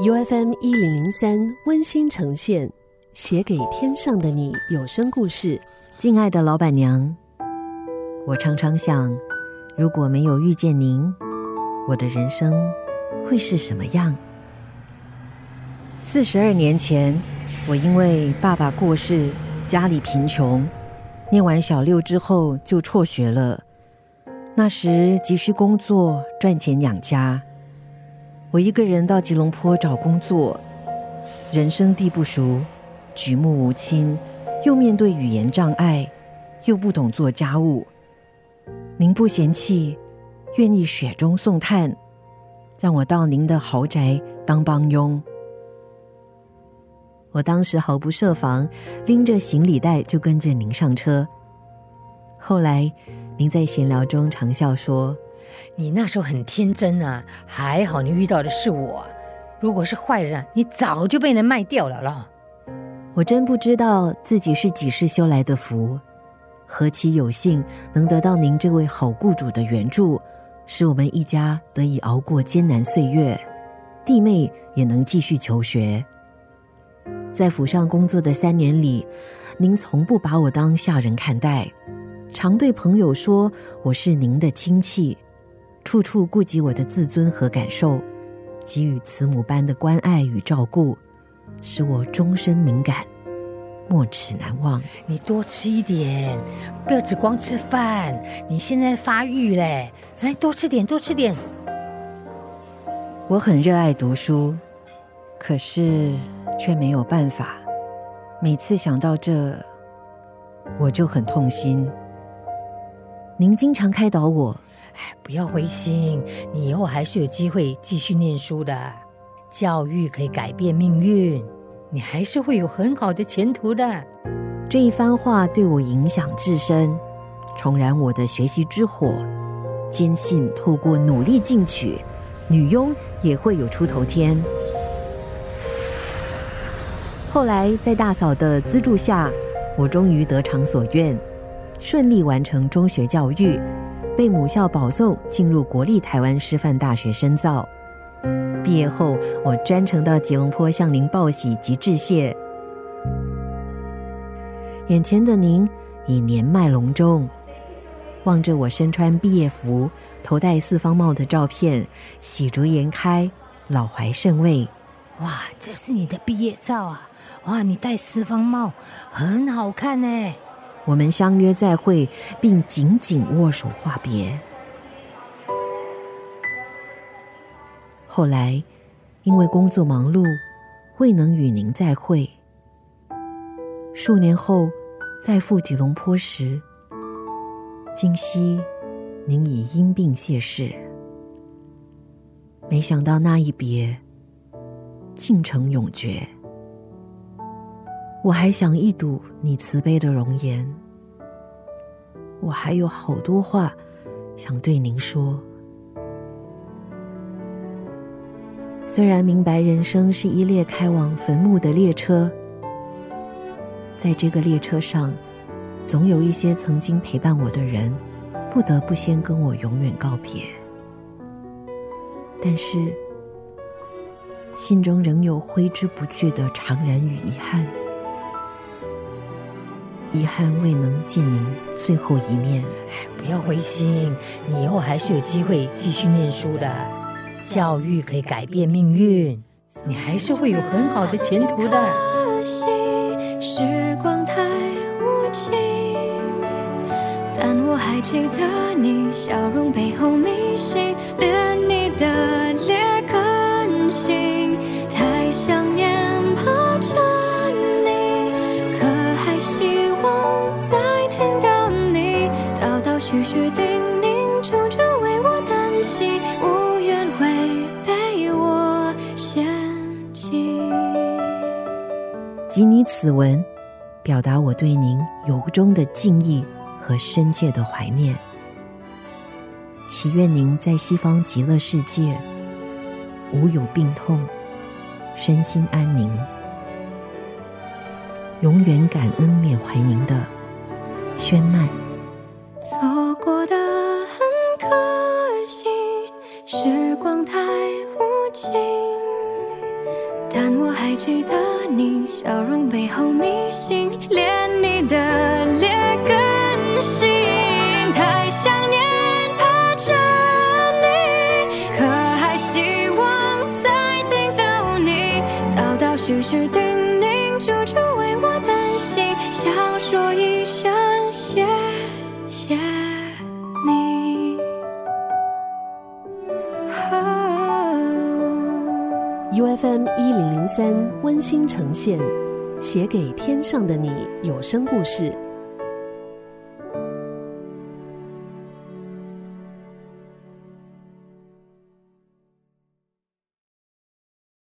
U F M 一零零三温馨呈现，写给天上的你有声故事。敬爱的老板娘，我常常想，如果没有遇见您，我的人生会是什么样？四十二年前，我因为爸爸过世，家里贫穷，念完小六之后就辍学了。那时急需工作赚钱养家。我一个人到吉隆坡找工作，人生地不熟，举目无亲，又面对语言障碍，又不懂做家务。您不嫌弃，愿意雪中送炭，让我到您的豪宅当帮佣。我当时毫不设防，拎着行李袋就跟着您上车。后来，您在闲聊中常笑说。你那时候很天真啊，还好你遇到的是我。如果是坏人，你早就被人卖掉了了。我真不知道自己是几世修来的福，何其有幸能得到您这位好雇主的援助，使我们一家得以熬过艰难岁月，弟妹也能继续求学。在府上工作的三年里，您从不把我当下人看待，常对朋友说我是您的亲戚。处处顾及我的自尊和感受，给予慈母般的关爱与照顾，使我终身敏感，没齿难忘。你多吃一点，不要只光吃饭。你现在发育嘞，来多吃点，多吃点。我很热爱读书，可是却没有办法。每次想到这，我就很痛心。您经常开导我。不要灰心，你以后还是有机会继续念书的。教育可以改变命运，你还是会有很好的前途的。这一番话对我影响至深，重燃我的学习之火。坚信透过努力进取，女佣也会有出头天。后来在大嫂的资助下，我终于得偿所愿，顺利完成中学教育。被母校保送进入国立台湾师范大学深造。毕业后，我专程到吉隆坡向您报喜及致谢。眼前的您已年迈隆重，望着我身穿毕业服、头戴四方帽的照片，喜逐颜开，老怀甚慰。哇，这是你的毕业照啊！哇，你戴四方帽，很好看呢。我们相约再会，并紧紧握手话别。后来，因为工作忙碌，未能与您再会。数年后，再赴吉隆坡时，今夕您已因病谢世。没想到那一别，竟成永诀。我还想一睹你慈悲的容颜，我还有好多话想对您说。虽然明白人生是一列开往坟墓的列车，在这个列车上，总有一些曾经陪伴我的人，不得不先跟我永远告别。但是，心中仍有挥之不去的怅然与遗憾。遗憾未能见您最后一面，不要灰心，你以后还是有机会继续念书的。教育可以改变命运，你还是会有很好的前途的。时光太无情，但我还记得你笑容背后迷信，连你的脸更新，太想念。及你此文，表达我对您由衷的敬意和深切的怀念。祈愿您在西方极乐世界无有病痛，身心安宁，永远感恩缅怀您的宣曼。错过的很可惜，时光太无情。我还记得你笑容背后迷信，连你的劣根性。太想念，怕着你，可还希望再听到你叨叨絮絮叮咛，处处为我担心，想 U F M 一零零三温馨呈现，写给天上的你有声故事。